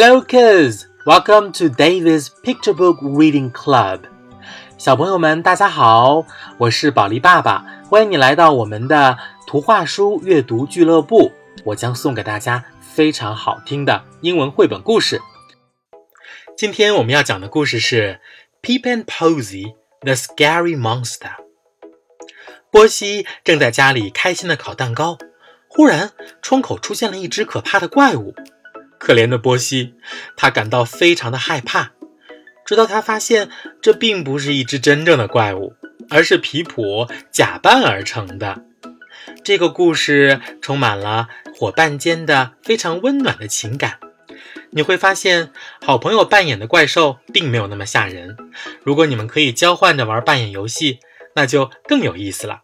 Hello, kids! Welcome to David's Picture Book Reading Club. 小朋友们，大家好，我是宝莉爸爸，欢迎你来到我们的图画书阅读俱乐部。我将送给大家非常好听的英文绘本故事。今天我们要讲的故事是《Peep and Posy the Scary Monster》。波西正在家里开心的烤蛋糕，忽然窗口出现了一只可怕的怪物。可怜的波西，他感到非常的害怕，直到他发现这并不是一只真正的怪物，而是皮普假扮而成的。这个故事充满了伙伴间的非常温暖的情感。你会发现，好朋友扮演的怪兽并没有那么吓人。如果你们可以交换着玩扮演游戏，那就更有意思了。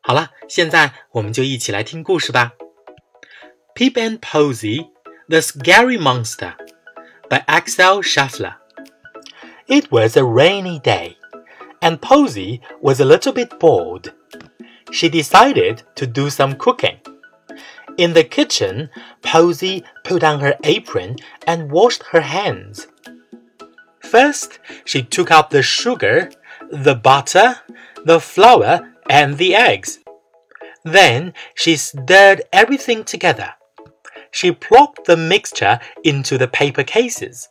好了，现在我们就一起来听故事吧。Peep and Posy, the Scary Monster by Axel Scheffler. It was a rainy day, and Posy was a little bit bored. She decided to do some cooking. In the kitchen, Posy put on her apron and washed her hands. First, she took out the sugar, the butter, the flour, and the eggs. Then she stirred everything together. She plopped the mixture into the paper cases.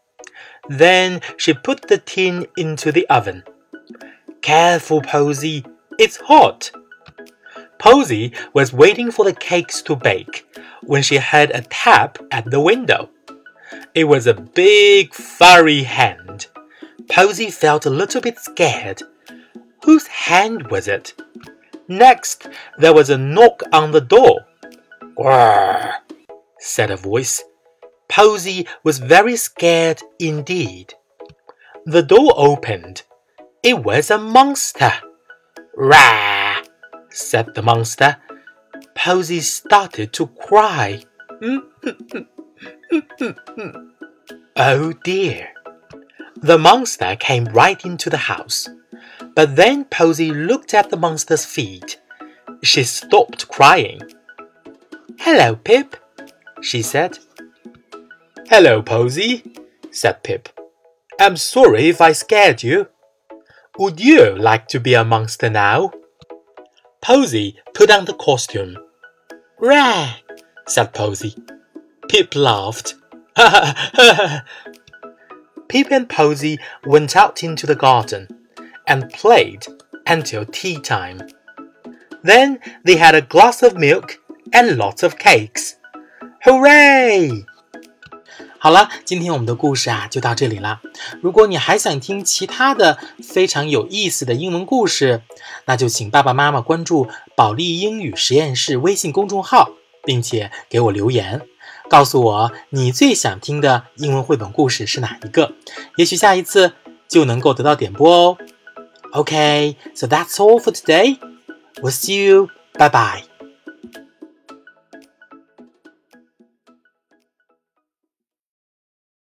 Then she put the tin into the oven. Careful, Posy, it's hot. Posy was waiting for the cakes to bake when she heard a tap at the window. It was a big, furry hand. Posy felt a little bit scared. Whose hand was it? Next, there was a knock on the door. Grrr, said a voice. Posy was very scared indeed. The door opened. It was a monster. Rah, said the monster. Posy started to cry. oh dear. The monster came right into the house. But then Posy looked at the monster's feet. She stopped crying. Hello, Pip, she said. Hello, Posy, said Pip. I'm sorry if I scared you. Would you like to be a monster now? Posy put on the costume. Rah, said Posy. Pip laughed. Pip and Posy went out into the garden and played until tea time. Then they had a glass of milk and lots of cakes. Hooray! 好了，今天我们的故事啊就到这里了。如果你还想听其他的非常有意思的英文故事，那就请爸爸妈妈关注“保利英语实验室”微信公众号，并且给我留言，告诉我你最想听的英文绘本故事是哪一个。也许下一次就能够得到点播哦。OK，so that's all for today. We'll see you. Bye bye.